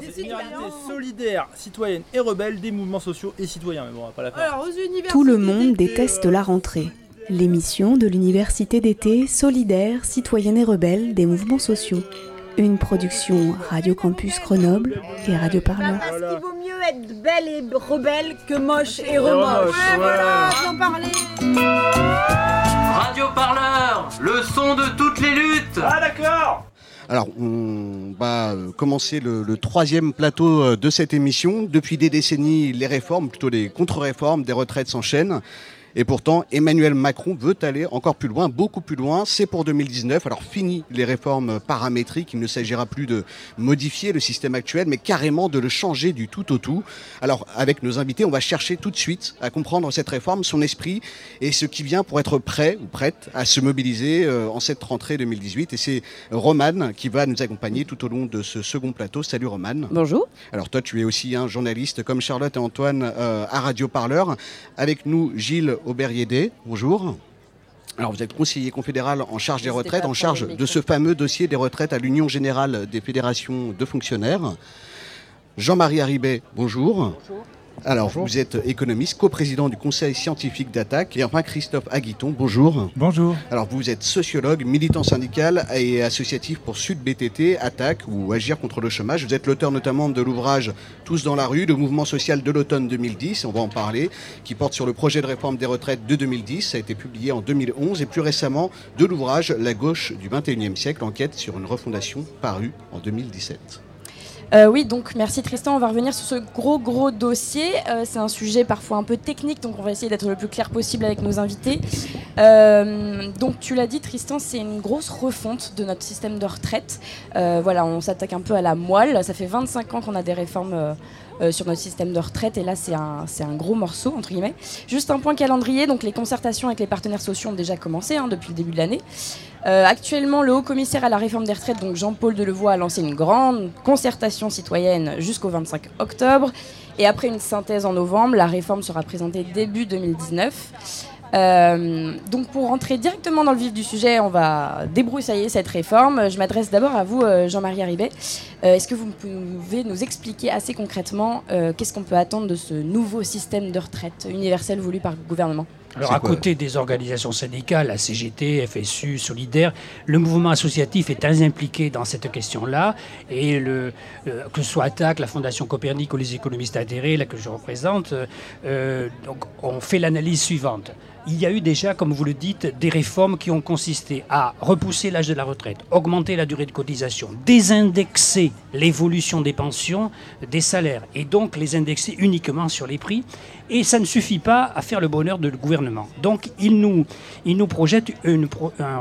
C'est Solidarité solidaire, citoyenne et rebelle des mouvements sociaux et citoyens. Mais bon, on va pas la faire. Alors, aux Tout le monde déteste euh, la rentrée. L'émission de l'université d'été solidaire, citoyenne et rebelle des mouvements sociaux. Une production Radio Campus Grenoble et Radio Parleur. Parce qu'il vaut mieux être belle et rebelle que moche et remoche. remoche. Ouais, voilà, j'en parlais. Radio Parleur, le son de toutes les luttes Ah d'accord Alors, on va euh, commencer le, troisième plateau euh, de cette émission. Depuis des décennies, les réformes, plutôt les contre-réformes des retraites s'enchaînent. Et pourtant, Emmanuel Macron veut aller encore plus loin, beaucoup plus loin. C'est pour 2019. Alors, fini les réformes paramétriques. Il ne s'agira plus de modifier le système actuel, mais carrément de le changer du tout au tout. Alors, avec nos invités, on va chercher tout de suite à comprendre cette réforme, son esprit et ce qui vient pour être prêt ou prête à se mobiliser euh, en cette rentrée 2018. Et c'est Romane qui va nous accompagner tout au long de ce second plateau. Salut Romane. Bonjour. Alors toi, tu es aussi un journaliste comme Charlotte et Antoine euh, à Radio Parleur. Avec nous, Gilles Auberiédé. Bonjour. Alors vous êtes conseiller confédéral en charge des retraites, en charge de ce fameux dossier des retraites à l'Union générale des fédérations de fonctionnaires. Jean-Marie Haribet, bonjour. Alors, vous êtes économiste, coprésident du conseil scientifique d'Attaque. Et enfin, Christophe Aguiton, bonjour. Bonjour. Alors, vous êtes sociologue, militant syndical et associatif pour Sud BTT, Attaque ou Agir contre le chômage. Vous êtes l'auteur notamment de l'ouvrage Tous dans la rue, le mouvement social de l'automne 2010, on va en parler, qui porte sur le projet de réforme des retraites de 2010. Ça a été publié en 2011 et plus récemment de l'ouvrage La gauche du 21e siècle, enquête sur une refondation paru en 2017. Euh, oui, donc merci Tristan. On va revenir sur ce gros gros dossier. Euh, c'est un sujet parfois un peu technique, donc on va essayer d'être le plus clair possible avec nos invités. Euh, donc tu l'as dit Tristan, c'est une grosse refonte de notre système de retraite. Voilà, on s'attaque un peu à la moelle. Ça fait 25 ans qu'on a des réformes. Euh, sur notre système de retraite et là c'est un, c'est un gros morceau entre guillemets. Juste un point calendrier, donc les concertations avec les partenaires sociaux ont déjà commencé hein, depuis le début de l'année. Euh, actuellement, le haut commissaire à la réforme des retraites, donc Jean-Paul Delevoye, a lancé une grande concertation citoyenne jusqu'au 25 octobre. Et après une synthèse en novembre, la réforme sera présentée début 2019. Euh, donc pour rentrer directement dans le vif du sujet, on va débroussailler cette réforme. Je m'adresse d'abord à vous, euh, Jean-Marie Haribet. Euh, Est-ce que vous pouvez nous expliquer assez concrètement euh, qu'est-ce qu'on peut attendre de ce nouveau système de retraite universel voulu par le gouvernement? Alors, à côté des organisations syndicales, la CGT, FSU, Solidaire, le mouvement associatif est très impliqué dans cette question-là. Et le, euh, que ce soit ATTAC, la Fondation Copernic ou les économistes adhérés, là que je représente, euh, donc on fait l'analyse suivante. Il y a eu déjà, comme vous le dites, des réformes qui ont consisté à repousser l'âge de la retraite, augmenter la durée de cotisation, désindexer l'évolution des pensions, des salaires, et donc les indexer uniquement sur les prix. Et ça ne suffit pas à faire le bonheur le gouvernement. Donc il nous, il nous projette une,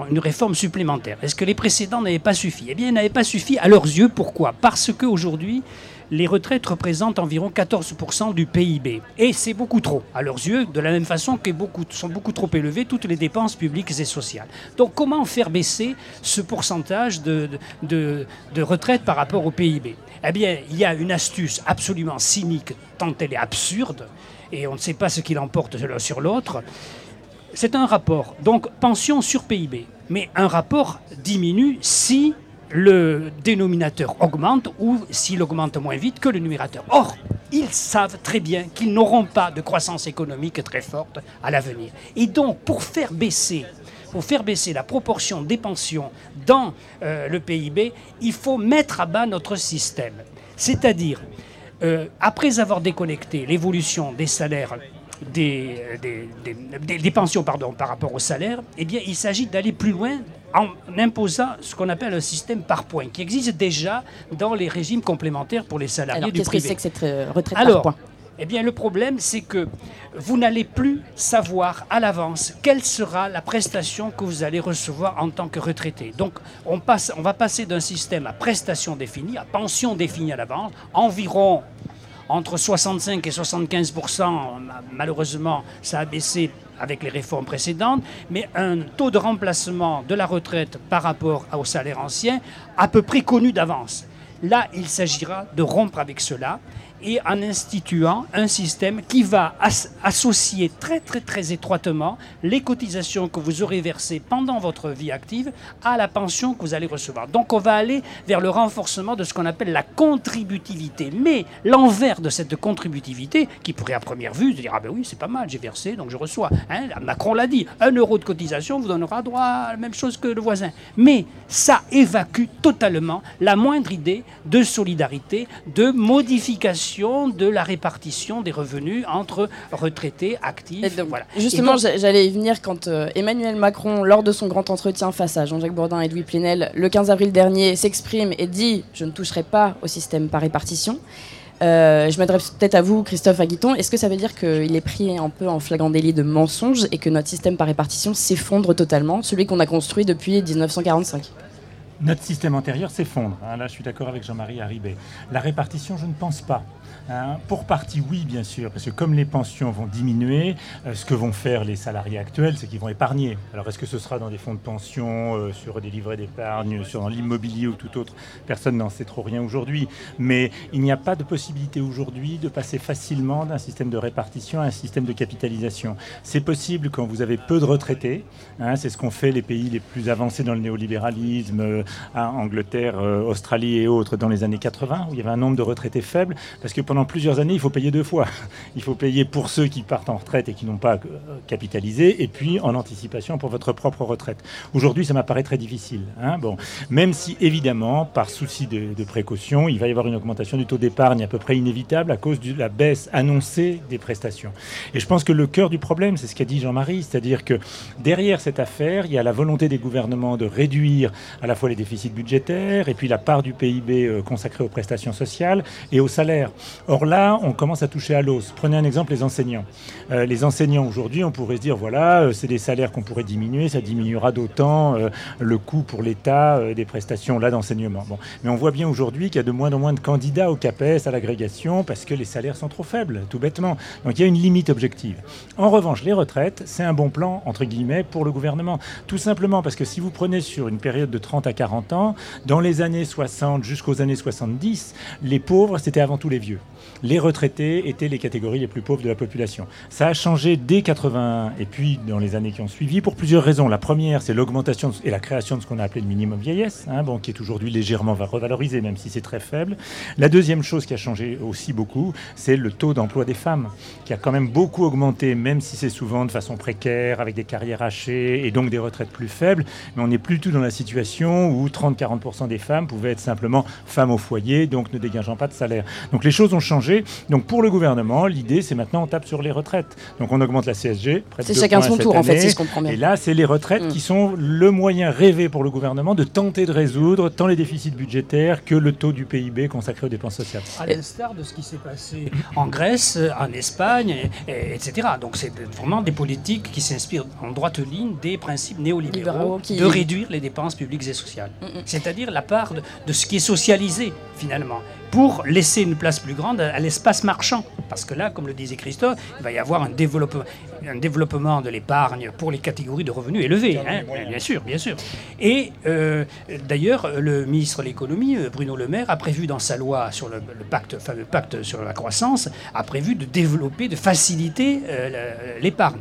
une réforme supplémentaire. Est-ce que les précédents n'avaient pas suffi? Eh bien, ils n'avaient pas suffi à leurs yeux. Pourquoi? Parce qu'aujourd'hui, les retraites représentent environ 14% du PIB. Et c'est beaucoup trop, à leurs yeux, de la même façon que sont beaucoup trop élevées toutes les dépenses publiques et sociales. Donc comment faire baisser ce pourcentage de, de, de- retraite par rapport au PIB Eh bien, il y a une astuce absolument cynique, tant elle est absurde, et on ne sait pas ce qu'il emporte sur l'autre. C'est un rapport, donc pension sur PIB. Mais un rapport diminue si le dénominateur augmente ou s'il augmente moins vite que le numérateur. Or, ils savent très bien qu'ils n'auront pas de croissance économique très forte à l'avenir. Et donc, pour faire baisser pour faire baisser la proportion des pensions dans euh, le PIB, il faut mettre à bas notre système. C'est-à-dire, euh, après avoir déconnecté l'évolution des salaires des, des pensions par rapport au salaire, eh bien, il s'agit d'aller plus loin en imposant ce qu'on appelle un système par points, qui existe déjà dans les régimes complémentaires pour les salariés Alors du qu'est-ce que privé. c'est que cette euh, retraite Alors, par points eh bien, le problème, c'est que vous n'allez plus savoir à l'avance quelle sera la prestation que vous allez recevoir en tant que retraité. Donc, on, passe, on va passer d'un système à prestation définie, à pension définie à l'avance, environ entre 65 et 75% malheureusement, ça a baissé avec les réformes précédentes, mais un taux de remplacement de la retraite par rapport au salaire ancien à peu près connu d'avance. Là, il s'agira de rompre avec cela et en instituant un système qui va associer très très très étroitement les cotisations que vous aurez versées pendant votre vie active à la pension que vous allez recevoir. Donc on va aller vers le renforcement de ce qu'on appelle la contributivité. Mais l'envers de cette contributivité, qui pourrait à première vue se dire ah ben oui c'est pas mal, j'ai versé donc je reçois. Hein, Macron l'a dit, un euro de cotisation vous donnera droit à la même chose que le voisin. Mais ça évacue totalement la moindre idée de solidarité, de modification de la répartition des revenus entre retraités, actifs. voilà. Justement, j'allais y venir quand euh, Emmanuel Macron, lors de son grand entretien face à Jean-Jacques Bourdin et Louis Plenel, le 15 avril dernier, s'exprime et dit Je ne toucherai pas au système par répartition. Euh, je m'adresse peut-être à vous, Christophe Aguiton. Est-ce que ça veut dire qu'il est pris un peu en flagrant délit de mensonge et que notre système par répartition s'effondre totalement, celui qu'on a construit depuis 1945 notre système antérieur s'effondre. Hein. là, je suis d'accord avec Jean-Marie Haribé. La répartition, je ne pense pas. Hein, pour partie, oui, bien sûr, parce que comme les pensions vont diminuer, euh, ce que vont faire les salariés actuels, c'est qu'ils vont épargner. Alors, est-ce que ce sera dans des fonds de pension, euh, sur des livrets d'épargne, sur l'immobilier ou tout autre? Personne n'en sait trop rien aujourd'hui. Mais il n'y a pas de possibilité aujourd'hui de passer facilement d'un système de répartition à un système de capitalisation. C'est possible quand vous avez peu de retraités. Hein, c'est ce qu'ont fait les pays les plus avancés dans le néolibéralisme, euh, Angleterre, Australie et autres, dans les années 80, où il y avait un nombre de retraités faible, parce que pendant plusieurs années, il faut payer deux fois. Il faut payer pour ceux qui partent en retraite et qui n'ont pas euh, capitalisé, et puis en anticipation pour votre propre retraite. Aujourd'hui, ça m'apparaît très difficile. Hein. bon, même si évidemment, par souci de, précaution, il va y avoir une augmentation du taux d'épargne à peu près inévitable à cause de la baisse annoncée des prestations. Et je pense que le cœur du problème, c'est ce qu'a dit Jean-Marie, c'est-à-dire que derrière cette affaire, il y a la volonté des gouvernements de réduire à la fois les déficits budgétaires et puis la part du PIB euh, consacrée aux prestations sociales et aux salaires. Or là, on commence à toucher à l'os. Prenez un exemple, les enseignants. Euh, les enseignants aujourd'hui, on pourrait se dire, voilà, euh, c'est des salaires qu'on pourrait diminuer, ça diminuera d'autant euh, le coût pour l'État des prestations là d'enseignement. Bon. Mais on voit bien aujourd'hui qu'il y a de moins en moins de candidats au CAPES, à l'agrégation, parce que les salaires sont trop faibles, tout bêtement. Donc il y a une limite objective. En revanche, les retraites, c'est un bon plan, entre guillemets, pour le gouvernement. Tout simplement parce que si vous prenez sur une période de 30 à 40 ans, dans les années 60 jusqu'aux années 70, les pauvres, c'était avant tout les vieux les retraités étaient les catégories les plus pauvres de la population. Ça a changé dès 80 et puis dans les années qui ont suivi pour plusieurs raisons. La première, c'est l'augmentation et la création de ce qu'on a appelé le minimum vieillesse, hein, qui est aujourd'hui légèrement revalorisé, même si c'est très faible. La deuxième chose qui a changé aussi beaucoup, c'est le taux d'emploi des femmes, qui a quand même beaucoup augmenté, même si c'est souvent de façon précaire, avec des carrières hachées et donc des retraites plus faibles. Mais on n'est plus tout dans la situation où 30-40% des femmes pouvaient être simplement femmes au foyer, donc ne dégageant pas de salaire. Donc les choses ont changé donc pour le gouvernement, l'idée, c'est maintenant on tape sur les retraites. Donc on augmente la CSG. C'est chacun son tour, en fait, si je comprends bien. Et là, c'est les retraites qui mm. sont le moyen rêvé pour le gouvernement de tenter de résoudre tant les déficits budgétaires que le taux du PIB consacré aux dépenses sociales. À l'instar de ce qui s'est passé en Grèce, en Espagne, etc. Donc c'est vraiment des politiques qui s'inspirent en droite ligne des principes néolibéraux de réduire les dépenses publiques et sociales. Mm, mm. C'est-à-dire la part de ce qui est socialisé, finalement pour laisser une place plus grande à l'espace marchand. Parce que là, comme le disait Christophe, il va y avoir un développement, un développement de l'épargne pour les catégories de revenus élevés, hein, bien sûr, bien sûr. Et euh, d'ailleurs, le ministre de l'économie, euh, Bruno Le Maire, a prévu dans sa loi sur le, pacte, fameux pacte sur la croissance, a prévu de développer, de faciliter euh, l'épargne.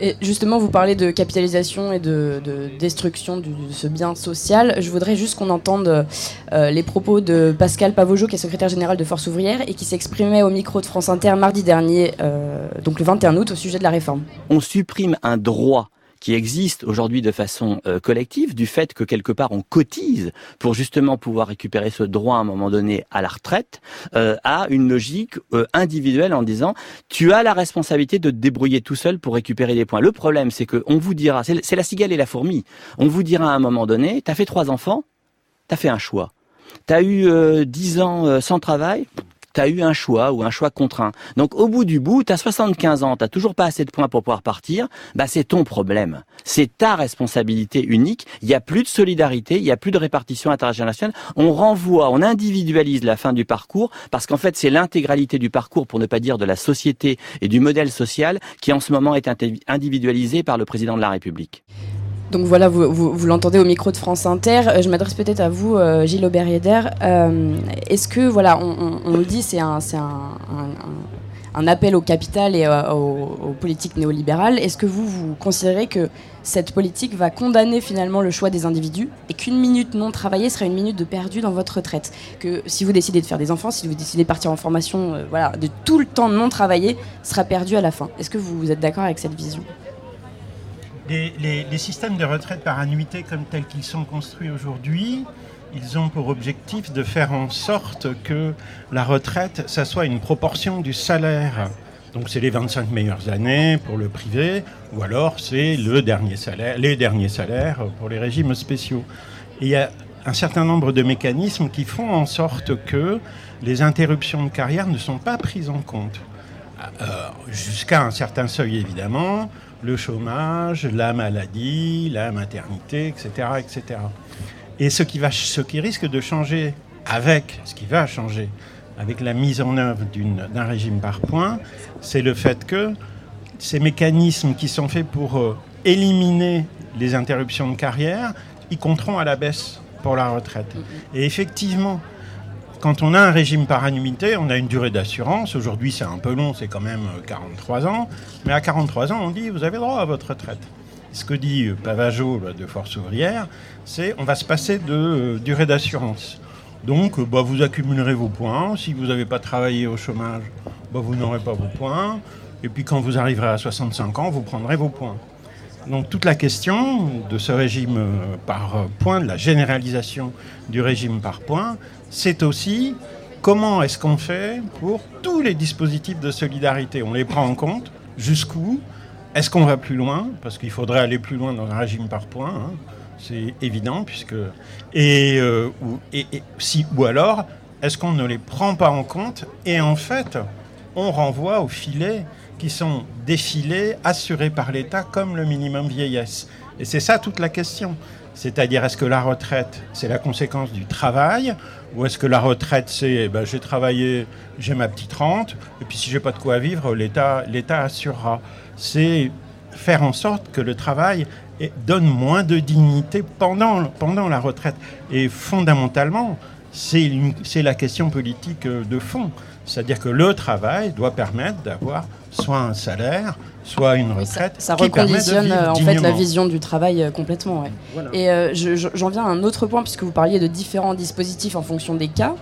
Et justement, vous parlez de capitalisation et de, destruction de ce bien social. Je voudrais juste qu'on entende euh, les propos de Pascal Pavojo, qui est secrétaire général de Force ouvrière et qui s'exprimait au micro de France Inter mardi dernier, euh, donc le 21 août, au sujet de la réforme. On supprime un droit qui existe aujourd'hui de façon euh, collective, du fait que quelque part on cotise pour justement pouvoir récupérer ce droit à un moment donné à la retraite, euh, à une logique euh, individuelle en disant tu as la responsabilité de te débrouiller tout seul pour récupérer des points. Le problème c'est que on vous dira, c'est la cigale et la fourmi, on vous dira à un moment donné, tu as fait trois enfants, tu as fait un choix. Tu as eu dix ans sans travail, tu as eu un choix ou un choix contraint. Donc au bout du bout, tu as 75 ans, tu toujours pas assez de points pour pouvoir partir, bah c'est ton problème. C'est ta responsabilité unique. Il n'y a plus de solidarité, il n'y a plus de répartition intergénérationnelle. On renvoie, on individualise la fin du parcours parce qu'en fait, c'est l'intégralité du parcours, pour ne pas dire de la société et du modèle social, qui en ce moment est individualisé par le président de la République. Donc voilà, vous, vous, l'entendez au micro de France Inter. Euh, je m'adresse peut-être à vous, euh, Gilles Aubert-Yeder. Euh, Est-ce que, voilà, on, on- on le dit, c'est un, c'est un, un- un- appel au capital et euh, aux, politiques néolibérales. Est-ce que vous, vous considérez que cette politique va condamner finalement le choix des individus et qu'une minute non travaillée sera une minute de perdu dans votre retraite? Que si vous décidez de faire des enfants, si vous décidez de partir en formation, voilà, de tout le temps non travaillé sera perdu à la fin. Est-ce que vous êtes d'accord avec cette vision? Les, systèmes de retraite par annuité comme tels qu'ils sont construits aujourd'hui, ils ont pour objectif de faire en sorte que la retraite, ça soit une proportion du salaire. Donc c'est les 25 meilleures années pour le privé, ou alors c'est le dernier salaire, les derniers salaires pour les régimes spéciaux. Il y a un certain nombre de mécanismes qui font en sorte que les interruptions de carrière ne sont pas prises en compte. Euh, Jusqu'à un certain seuil, évidemment, le chômage, la maladie, la maternité, etc. etc. Et ce qui, va, ce qui risque de changer avec, ce qui va changer avec la mise en œuvre d'un régime par points, c'est le fait que ces mécanismes qui sont faits pour euh, éliminer les interruptions de carrière, ils compteront à la baisse pour la retraite. Et effectivement, quand on a un régime par annuité, on a une durée d'assurance. Aujourd'hui, c'est un peu long, c'est quand même euh, 43 ans. Mais à 43 ans, on dit, vous avez droit à votre retraite. Ce que dit euh, Pavageau de Force ouvrière, c'est on va se passer de euh, durée d'assurance. Donc, euh, bah, vous accumulerez vos points. Si vous n'avez pas travaillé au chômage, bah, vous n'aurez pas vos points. Et puis, quand vous arriverez à 65 ans, vous prendrez vos points. Donc toute la question de ce régime euh, par points, de la généralisation du régime par points, c'est aussi comment est-ce qu'on fait pour tous les dispositifs de solidarité. On les prend en compte jusqu'où Est-ce qu'on va plus loin? Parce qu'il faudrait aller plus loin dans un régime par points. hein. C'est évident puisque et, euh, ou, et si ou alors est-ce qu'on ne les prend pas en compte? Et en fait on renvoie aux filets qui sont défilés, assurés par l'État comme le minimum vieillesse. Et c'est ça toute la question. C'est-à-dire, est-ce que la retraite, c'est la conséquence du travail Ou est-ce que la retraite, c'est, eh ben, j'ai travaillé, j'ai ma petite rente, et puis si j'ai pas de quoi vivre, l'État, l'État assurera. C'est faire en sorte que le travail donne moins de dignité pendant, pendant la retraite. Et fondamentalement, c'est la question politique euh, de fond. C'est-à-dire que le travail doit permettre d'avoir soit un salaire, soit une retraite. Ça qui permet de reconditionne vivre euh, en fait la vision du travail euh, complètement. ouais. Voilà. Et euh, je- je- j'en viens à un autre point, puisque vous parliez de différents dispositifs en fonction des cas.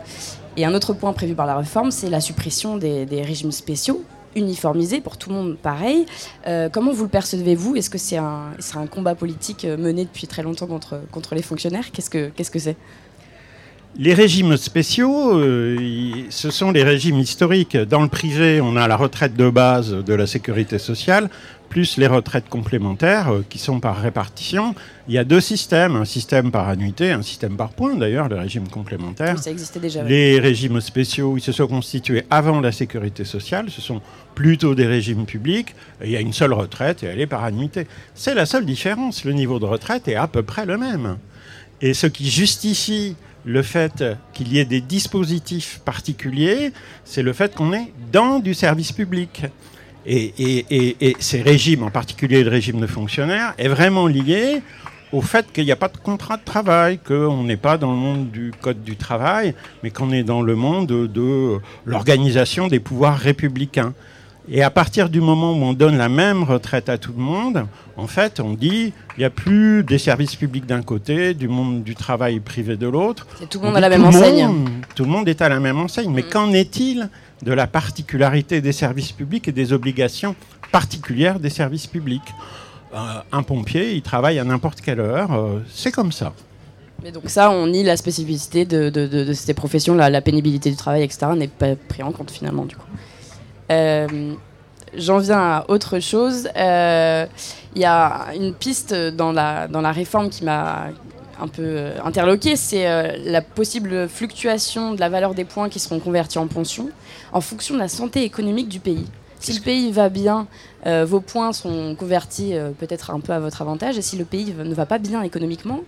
Et un autre point prévu par la réforme, c'est la suppression des, des régimes spéciaux uniformisés pour tout le monde pareil. Euh, comment vous le percevez-vous Est-ce que c'est un, un combat politique mené depuis très longtemps contre, contre les fonctionnaires? Qu'est-ce que qu'est-ce que c'est? Les régimes spéciaux, euh, ce sont les régimes historiques. Dans le privé, on a la retraite de base de la sécurité sociale, plus les retraites complémentaires euh, qui sont par répartition. Il y a deux systèmes, un système par annuité, un système par points d'ailleurs, le régime complémentaire. Ça existait déjà. Les régimes spéciaux, ils se sont constitués avant la sécurité sociale. Ce sont plutôt des régimes publics. Il y a une seule retraite et elle est par annuité. C'est la seule différence. Le niveau de retraite est à peu près le même. Et ce qui justifie le fait qu'il y ait des dispositifs particuliers, c'est le fait qu'on est dans du service public. Et, ces régimes, en particulier le régime de fonctionnaires, est vraiment lié au fait qu'il n'y a pas de contrat de travail, qu'on n'est pas dans le monde du code du travail, mais qu'on est dans le monde de l'organisation des pouvoirs républicains. Et à partir du moment où on donne la même retraite à tout le monde, en fait, on dit il n'y a plus des services publics d'un côté, du monde du travail privé de l'autre. C'est tout le On monde à la même enseigne. monde- tout le monde est à la même enseigne. Mais qu'en est-il de la particularité des services publics et des obligations particulières des services publics Euh, Un pompier, il travaille à n'importe quelle heure. euh, c'est comme ça. Mais donc ça, on nie la spécificité de, de- de- de ces professions, la, la pénibilité du travail, etc. n'est pas pris en compte finalement du coup. Euh, J'en viens à autre chose. Euh, Il y a une piste dans la, dans la réforme qui m'a un peu euh, interloqué, c'est euh, la possible fluctuation de la valeur des points qui seront convertis en pension en fonction de la santé économique du pays. Si le pays va bien, euh, vos points sont convertis euh, peut-être un peu à votre avantage, et si le pays ne va pas bien économiquement,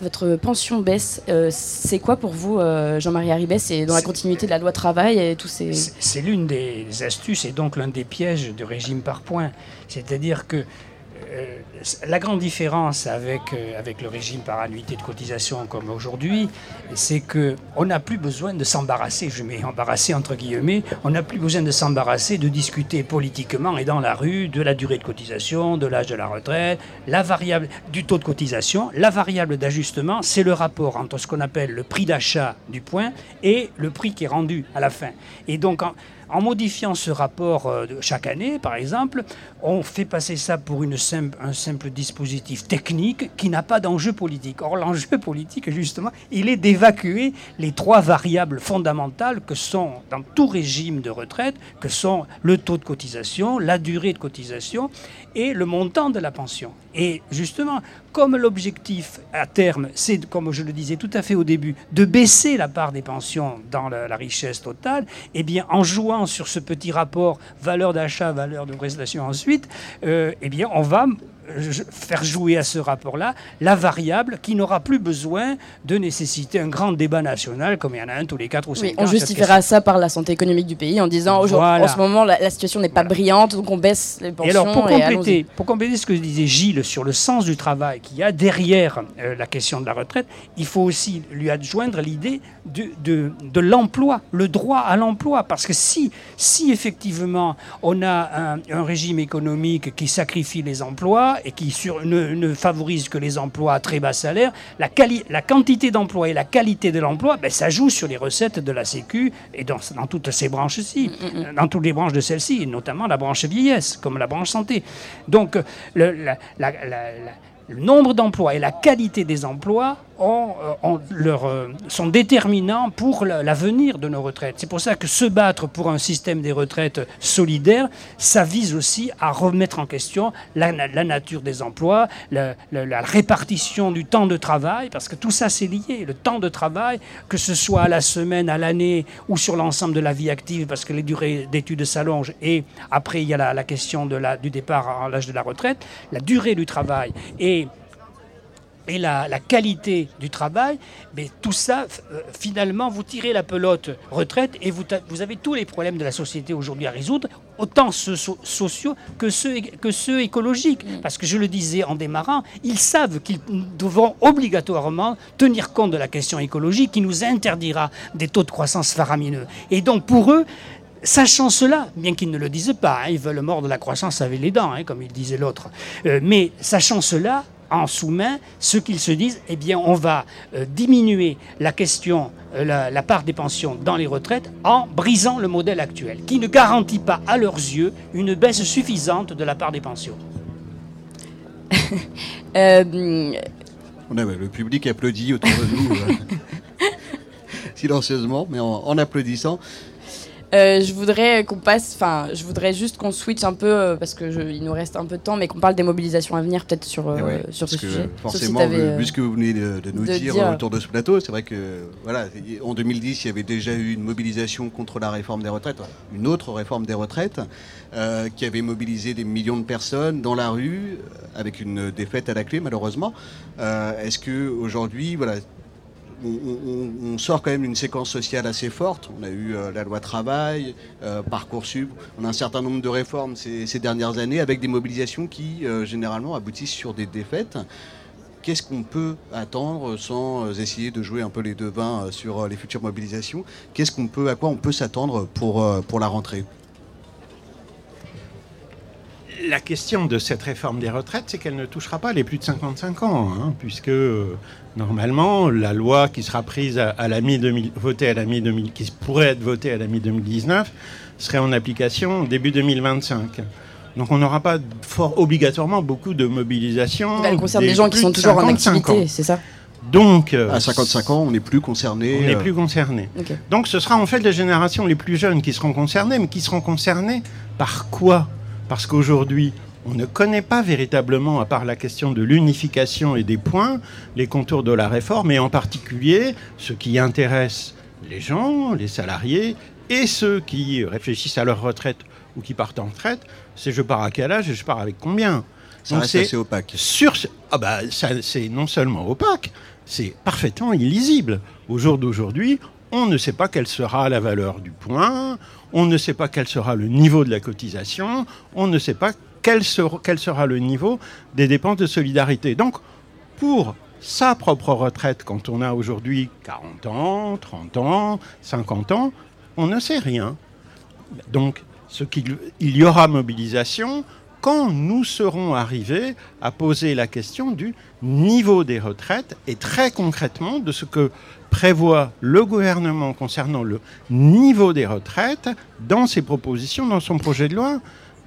votre pension baisse. Euh, c'est quoi pour vous, euh, Jean-Marie Haribet C'est dans la continuité de la loi travail et tous ces... C'est c'est l'une des astuces et donc l'un des pièges du régime par points. C'est-à-dire que la grande différence avec, euh, avec le régime par annuité de cotisation comme aujourd'hui, c'est qu'on n'a plus besoin de s'embarrasser, je mets embarrasser entre guillemets, on n'a plus besoin de s'embarrasser, de discuter politiquement et dans la rue de la durée de cotisation, de l'âge de la retraite, la variable du taux de cotisation. La variable d'ajustement, c'est le rapport entre ce qu'on appelle le prix d'achat du point et le prix qui est rendu à la fin. Et donc, en, en modifiant ce rapport euh, chaque année, par exemple, on fait passer ça pour un simple dispositif technique qui n'a pas d'enjeu politique. Or, l'enjeu politique, justement, il est d'évacuer les trois variables fondamentales que sont, dans tout régime de retraite, que sont le taux de cotisation, la durée de cotisation et le montant de la pension. Et justement, comme l'objectif à terme, c'est, comme je le disais tout à fait au début, de baisser la part des pensions dans la, richesse totale, eh bien, en jouant sur ce petit rapport valeur d'achat, valeur de prestation ensuite, euh, eh bien, on va faire jouer à ce rapport-là la variable qui n'aura plus besoin de nécessiter un grand débat national comme il y en a un tous les 4 ou 5 Oui, ans. on justifiera ça par la santé économique du pays en disant aujourd'hui, Voilà. en ce moment la, la situation n'est pas brillante donc on baisse les pensions. Et alors, pour et compléter, pour compléter ce que disait Gilles sur le sens du travail qu'il y a derrière euh, la question de la retraite, il faut aussi lui adjoindre l'idée de, de, de l'emploi, le droit à l'emploi. Parce que si, si effectivement on a un, un régime économique qui sacrifie les emplois et qui sur, ne, ne favorise que les emplois à très bas salaire, la, quali- la quantité d'emplois et la qualité de l'emploi, ben, ça joue sur les recettes de la Sécu et dans, dans toutes ces branches-ci, euh, dans toutes les branches de celle-ci, notamment la branche vieillesse, comme la branche santé. Donc, le, la- la- la- la- le nombre d'emplois et la qualité des emplois euh, euh, sont déterminants pour la- l'avenir de nos retraites. C'est pour ça que se battre pour un système des retraites solidaire, ça vise aussi à remettre en question la, na- la nature des emplois, la, répartition du temps de travail, parce que tout ça c'est lié. Le temps de travail, que ce soit à la semaine, à l'année ou sur l'ensemble de la vie active, parce que les durées d'études s'allongent, et après il y a la, question du départ à l'âge de la retraite, la durée du travail et et la, la qualité du travail, mais tout ça, euh, finalement, vous tirez la pelote retraite et vous, avez tous les problèmes de la société aujourd'hui à résoudre, autant ceux so- sociaux que ceux, é- que ceux écologiques. Parce que je le disais en démarrant, ils savent qu'ils devront obligatoirement tenir compte de la question écologique qui nous interdira des taux de croissance faramineux. Et donc pour eux, Sachant cela, bien qu'ils ne le disent pas, hein, ils veulent mordre la croissance avec les dents, hein, comme il disait l'autre, euh, mais sachant cela, en sous-main, ce qu'ils se disent, eh bien, on va euh, diminuer la question, euh, la, la part des pensions dans les retraites en brisant le modèle actuel, qui ne garantit pas à leurs yeux une baisse suffisante de la part des pensions. Euh, On a, ouais, le public applaudit autour de nous silencieusement, mais en, en applaudissant. Euh, je voudrais qu'on passe, enfin, je voudrais juste qu'on switch un peu euh, parce que je- il nous reste un peu de temps, mais qu'on parle des mobilisations à venir peut-être sur euh, Eh ouais, sur ce sujet. Si Forcément, vu, euh, vu ce que vous venez de, de nous de dire, dire. autour de ce plateau, c'est vrai que voilà, en 2010, il y avait déjà eu une mobilisation contre la réforme des retraites, une autre réforme des retraites, qui avait mobilisé des millions de personnes dans la rue, avec une défaite à la clé, malheureusement. Est-ce que aujourd'hui, voilà. On, sort quand même d'une séquence sociale assez forte. On a eu euh, la loi travail, euh, Parcoursup. On a un certain nombre de réformes ces, dernières années avec des mobilisations qui, euh, généralement, aboutissent sur des défaites. Qu'est-ce qu'on peut attendre sans essayer de jouer un peu les devins sur les futures mobilisations? Qu'est-ce qu'on peut, à quoi on peut s'attendre pour la rentrée? La question de cette réforme des retraites, c'est qu'elle ne touchera pas les plus de 55 ans, hein, puisque euh, normalement la loi qui sera prise à, à la mi-2000, votée à la mi-2000, qui pourrait être votée à la mi-2019, serait en application début 2025. Donc on n'aura pas fort obligatoirement beaucoup de mobilisation. elle concerne des gens qui sont toujours en 55 activité, c'est ça Donc euh, À 55 ans, on n'est plus concerné. on n'est euh, plus concerné. Donc ce sera en fait les générations les plus jeunes qui seront concernées, mais qui seront concernées par quoi? Parce qu'aujourd'hui, on ne connaît pas véritablement, à part la question de l'unification et des points, les contours de la réforme, et en particulier ce qui intéresse les gens, les salariés, et ceux qui réfléchissent à leur retraite ou qui partent en retraite, c'est je pars à quel âge et je pars avec combien Ça Donc reste c'est assez opaque. sur ah bah c'est non seulement opaque, c'est parfaitement illisible. Au jour d'aujourd'hui, on ne sait pas quelle sera la valeur du point, on ne sait pas quel sera le niveau de la cotisation, on ne sait pas quel sera, le niveau des dépenses de solidarité. Donc, pour sa propre retraite, quand on a aujourd'hui 40 ans, 30 ans, 50 ans, on ne sait rien. Donc, il y aura mobilisation quand nous serons arrivés à poser la question du niveau des retraites et très concrètement de ce que prévoit le gouvernement concernant le niveau des retraites dans ses propositions, dans son projet de loi.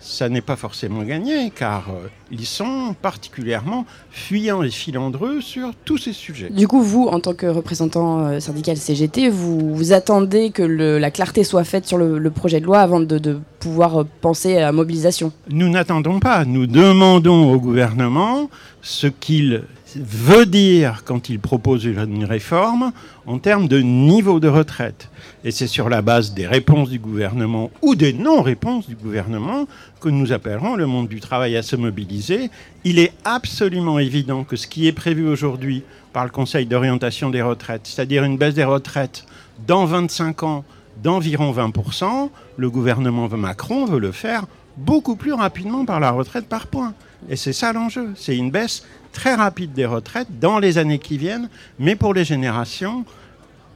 Ça n'est pas forcément gagné, car euh, ils sont particulièrement fuyants et filandreux sur tous ces sujets. Du coup, vous, en tant que représentant euh, syndical CGT, vous, vous attendez que le- la clarté soit faite sur le, le projet de loi avant de, de pouvoir euh, penser à mobilisation? Nous n'attendons pas, nous demandons au gouvernement ce qu'il veut dire quand il propose une réforme en termes de niveau de retraite. Et c'est sur la base des réponses du gouvernement ou des non-réponses du gouvernement que nous appellerons le monde du travail à se mobiliser. Il est absolument évident que ce qui est prévu aujourd'hui par le Conseil d'orientation des retraites, c'est-à-dire une baisse des retraites dans 25 ans d'environ 20%, le gouvernement Macron veut le faire beaucoup plus rapidement par la retraite par points. Et c'est ça l'enjeu. C'est une baisse très rapide des retraites dans les années qui viennent, mais pour les générations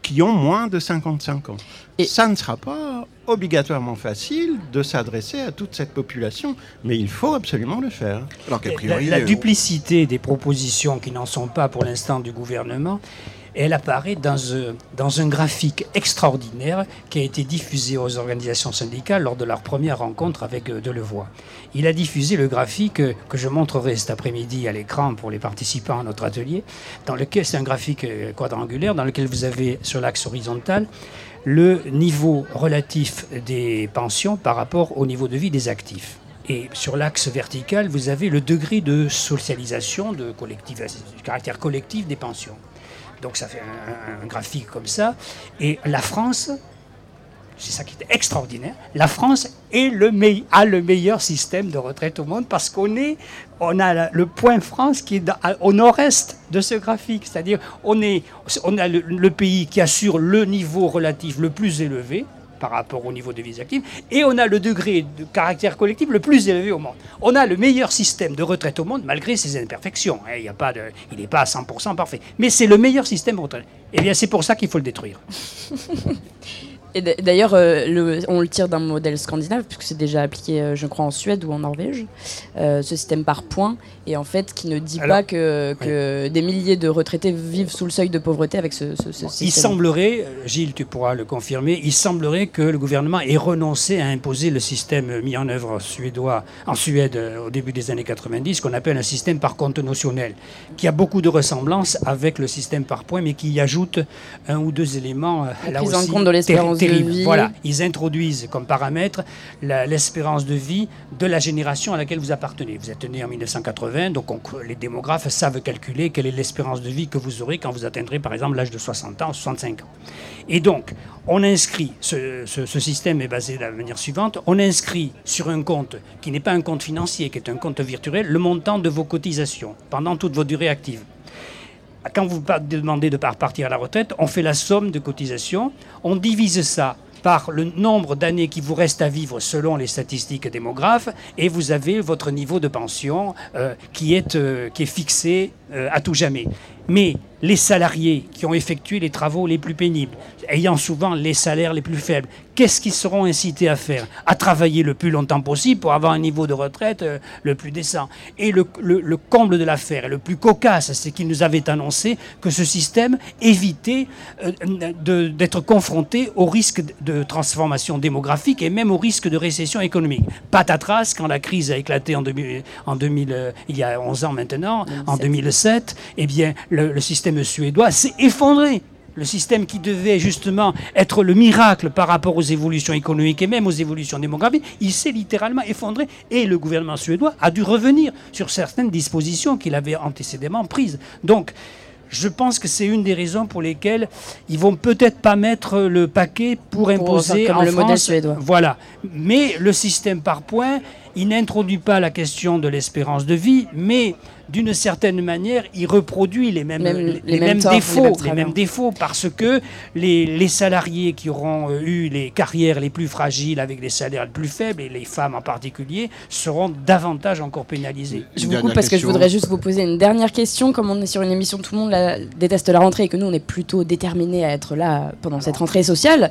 qui ont moins de 55 ans. Et ça ne sera pas obligatoirement facile de s'adresser à toute cette population, mais il faut absolument le faire. Alors La, la duplicité des propositions qui n'en sont pas pour l'instant du gouvernement, elle apparaît dans un, dans un graphique extraordinaire qui a été diffusé aux organisations syndicales lors de leur première rencontre avec euh, Delevoye. Il a diffusé le graphique euh, que je montrerai cet après-midi à l'écran pour les participants à notre atelier, dans lequel c'est un graphique euh, quadrangulaire dans lequel vous avez sur l'axe horizontal le niveau relatif des pensions par rapport au niveau de vie des actifs. Et sur l'axe vertical, vous avez le degré de socialisation, de, caractère collectif des pensions. Donc ça fait un, graphique comme ça. Et la France, c'est ça qui est extraordinaire, la France a le meilleur système de retraite au monde parce qu'on est, on a le point France qui est au nord-est de ce graphique. C'est-à-dire on, est, on a le pays qui assure le niveau relatif le plus élevé par rapport au niveau de vie active, et on a le degré de caractère collectif le plus élevé au monde. On a le meilleur système de retraite au monde, malgré ses imperfections. hein. Il n'est pas à 100% parfait. Mais c'est le meilleur système de retraite. Eh bien, c'est pour ça qu'il faut le détruire. Et d'ailleurs, euh, on le tire d'un modèle scandinave, puisque c'est déjà appliqué, euh, je crois, en Suède ou en Norvège, euh, ce système par points, et en fait, qui ne dit Alors, pas que, que des milliers de retraités vivent sous le seuil de pauvreté avec ce, ce- ce Il système. semblerait, Gilles, tu pourras le confirmer, il semblerait que le gouvernement ait renoncé à imposer le système mis en œuvre suédois, en Suède au début des années 90, qu'on appelle un système par compte notionnel, qui a beaucoup de ressemblances avec le système par points, mais qui y ajoute un ou deux éléments. La là en aussi, compte de l'espérance vie. Voilà, ils introduisent comme paramètre l'espérance de vie de la génération à laquelle vous appartenez. Vous êtes né en 1980, donc on- les démographes savent calculer quelle est l'espérance de vie que vous aurez quand vous atteindrez par exemple l'âge de 60 ans, 65 ans. Et donc, on inscrit, ce, ce- ce système est basé de la manière suivante, on inscrit sur un compte qui n'est pas un compte financier, qui est un compte virtuel, le montant de vos cotisations pendant toute votre durée active. Quand vous demandez de par- partir à la retraite, on fait la somme de cotisations, on divise ça par le nombre d'années qui vous reste à vivre selon les statistiques démographes, et vous avez votre niveau de pension euh, qui, est, euh, qui est fixé euh, à tout jamais. Mais les salariés qui ont effectué les travaux les plus pénibles, ayant souvent les salaires les plus faibles, qu'est-ce qu'ils seront incités à faire? À travailler le plus longtemps possible pour avoir un niveau de retraite euh, le plus décent. Et le, le- le comble de l'affaire, et le plus cocasse, c'est qu'ils nous avaient annoncé que ce système évitait euh, d'être confronté au risque de transformation démographique et même au risque de récession économique. Patatras, quand la crise a éclaté en, 2000, en 2000, euh, il y a 11 ans maintenant, en 2007, eh bien, le, le système suédois s'est effondré. Le système qui devait justement être le miracle par rapport aux évolutions économiques et même aux évolutions démographiques, il s'est littéralement effondré et le gouvernement suédois a dû revenir sur certaines dispositions qu'il avait antécédemment prises. Donc, je pense que c'est une des raisons pour lesquelles ils vont peut-être pas mettre le paquet pour imposer comme en le modèle France. suédois. Voilà. Mais le système par points, il n'introduit pas la question de l'espérance de vie, mais d'une certaine manière, il reproduit les mêmes, Même- les, les mêmes mêmes torts, les défauts, mêmes les travers. mêmes défauts, parce que les, les salariés qui auront euh, eu les carrières les plus fragiles avec les salaires les plus faibles, et les femmes en particulier, seront davantage encore pénalisées. Je vous coupe parce que je voudrais juste vous poser une dernière question. Comme on est sur une émission, tout le monde la- déteste la rentrée et que nous, on est plutôt déterminés à être là pendant cette rentrée sociale.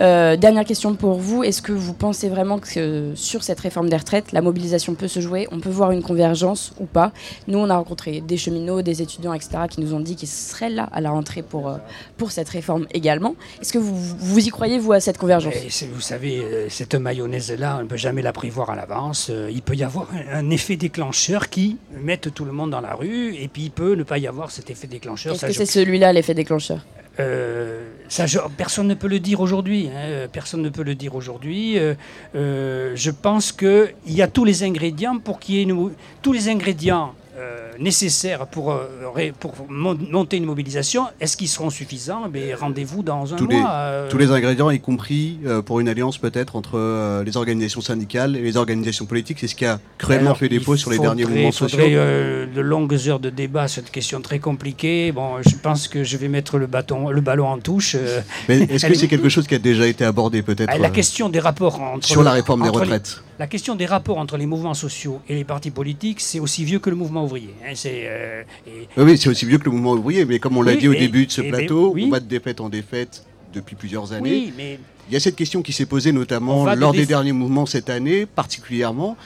Euh, dernière question pour vous. Est-ce que vous pensez vraiment que sur cette réforme des retraites, la mobilisation peut se jouer? On peut voir une convergence ou pas? Nous, on a rencontré des cheminots, des étudiants, etc., qui nous ont dit qu'ils seraient là à la rentrée pour, euh, pour cette réforme également. Est-ce que vous, vous y croyez, vous, à cette convergence? Vous savez, euh, cette mayonnaise-là, on ne peut jamais la prévoir à l'avance. Euh, Il peut y avoir un, effet déclencheur qui mette tout le monde dans la rue, et puis il peut ne pas y avoir cet effet déclencheur. Est-ce que c'est celui-là l'effet déclencheur? Euh, ça, je- personne ne peut le dire aujourd'hui. hein, Personne ne peut le dire aujourd'hui. Euh, euh, je pense qu'il y a tous les ingrédients pour qu'il y ait une- tous les ingrédients euh, nécessaires pour, euh, pour mon- monter une mobilisation. Est-ce qu'ils seront suffisants? Eh bien, Rendez-vous dans un tous les, mois. euh, tous les ingrédients, y compris euh, pour une alliance peut-être entre euh, les organisations syndicales et les organisations politiques. C'est ce qui a cruellement Alors, fait défaut il sur les derniers faudrait- mouvements faudrait, sociaux. euh, de longues heures de débat sur une question très compliquée. Bon, je pense que je vais mettre le, bâton, le ballon en touche. euh. Mais est-ce que c'est quelque chose qui a déjà été abordé peut-être Ah, La euh, question des rapports entre sur la réforme des les- retraites? La question des rapports entre les mouvements sociaux et les partis politiques, c'est aussi vieux que le mouvement ouvrier. hein. C'est, euh, et- Oui, c'est aussi vieux que le mouvement ouvrier, mais comme on l'a Oui, dit au et- début de ce ben, plateau, oui. on va de défaite en défaite depuis plusieurs années. Oui, mais Il y a cette question qui s'est posée notamment de lors des derniers mouvements cette année, particulièrement.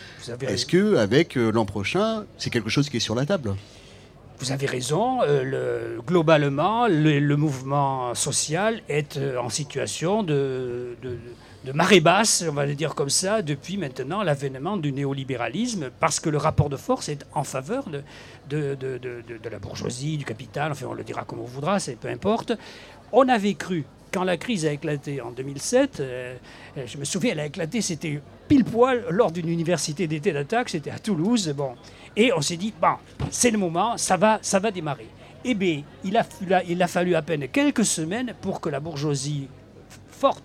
Est-ce que avec euh, l'an prochain, c'est quelque chose qui est sur la table? Vous avez raison. euh, le- globalement, le, le mouvement social est en situation de, de- de marée basse, on va le dire comme ça, depuis maintenant l'avènement du néolibéralisme, parce que le rapport de force est en faveur de, de, de- de- de- de la bourgeoisie, du capital, enfin on le dira comme on voudra, c'est peu importe. On avait cru, quand la crise a éclaté en 2007, euh, je me souviens, elle a éclaté, c'était pile poil lors d'une université d'été d'attaque, c'était à Toulouse, bon. Et on s'est dit, bon, c'est le moment, ça va, ça va démarrer. Eh bien, il a fallu à peine quelques semaines pour que la bourgeoisie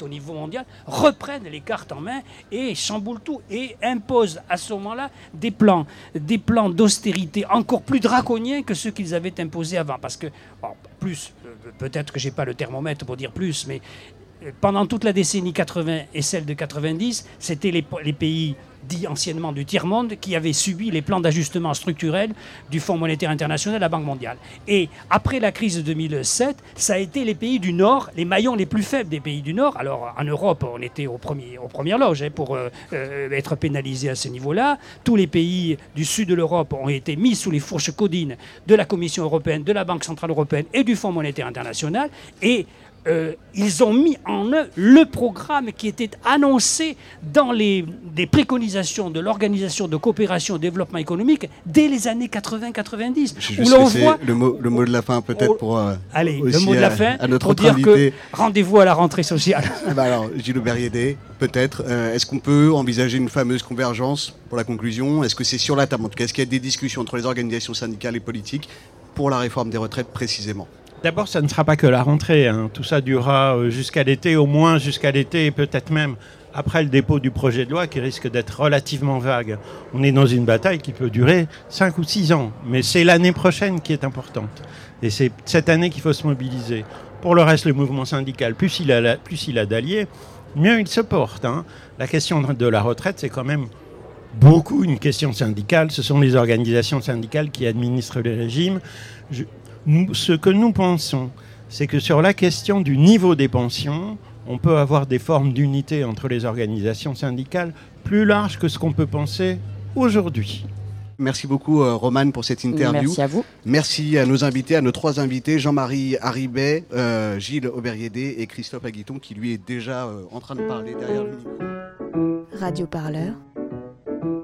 au niveau mondial reprenne les cartes en main et chamboule tout et impose à ce moment-là des plans, des plans d'austérité encore plus draconiens que ceux qu'ils avaient imposés avant. Parce que, plus, euh, peut-être que j'ai pas le thermomètre pour dire plus, mais euh, pendant toute la décennie 80 et celle de 90, c'était les, les pays dits anciennement du tiers-monde qui avaient subi les plans d'ajustement structurel du Fonds monétaire international, la Banque mondiale. Et après la crise de 2007, ça a été les pays du Nord, les maillons les plus faibles des pays du Nord. Alors en Europe, on était au premier, aux premières loges hein, pour euh, euh, être pénalisés à ce niveau-là. Tous les pays du sud de l'Europe ont été mis sous les fourches codines de la Commission européenne, de la Banque centrale européenne et du Fonds monétaire international. Et euh, ils ont mis en œuvre le programme qui était annoncé dans les, des préconisations de l'Organisation de coopération et développement économique dès les années 80-90. Je- Où l'on voit le mot, le mot de la fin peut-être Oh, pour euh, Allez, le mot de la à- fin à notre pour dire invité. que rendez-vous à la rentrée sociale. Eh ben alors, Gilles Aubert-Yédé, peut-être. euh, Est-ce qu'on peut envisager une fameuse convergence pour la conclusion? Est-ce que c'est sur la table? En tout cas, est-ce qu'il y a des discussions entre les organisations syndicales et politiques pour la réforme des retraites précisément? D'abord, ça ne sera pas que la rentrée. hein. Tout ça durera euh, jusqu'à l'été, au moins jusqu'à l'été, et peut-être même après le dépôt du projet de loi qui risque d'être relativement vague. On est dans une bataille qui peut durer 5 ou 6 ans, mais c'est l'année prochaine qui est importante. Et c'est cette année qu'il faut se mobiliser. Pour le reste, le mouvement syndical, plus il a, a d'alliés, mieux il se porte. hein. La question de la retraite, c'est quand même beaucoup une question syndicale. Ce sont les organisations syndicales qui administrent les régimes. Nous- ce que nous pensons, c'est que sur la question du niveau des pensions, on peut avoir des formes d'unité entre les organisations syndicales plus larges que ce qu'on peut penser aujourd'hui. Merci beaucoup, euh, Romane, pour cette interview. Merci à vous. Merci à nos invités, à nos trois invités, Jean-Marie Haribet, euh, Gilles Aubert-Yédé et Christophe Aguiton, qui lui est déjà euh, en train de parler derrière le micro. Radio Parleur,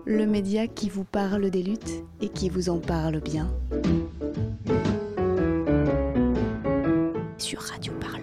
le média qui vous parle des luttes et qui vous en parle bien sur Radio Parle.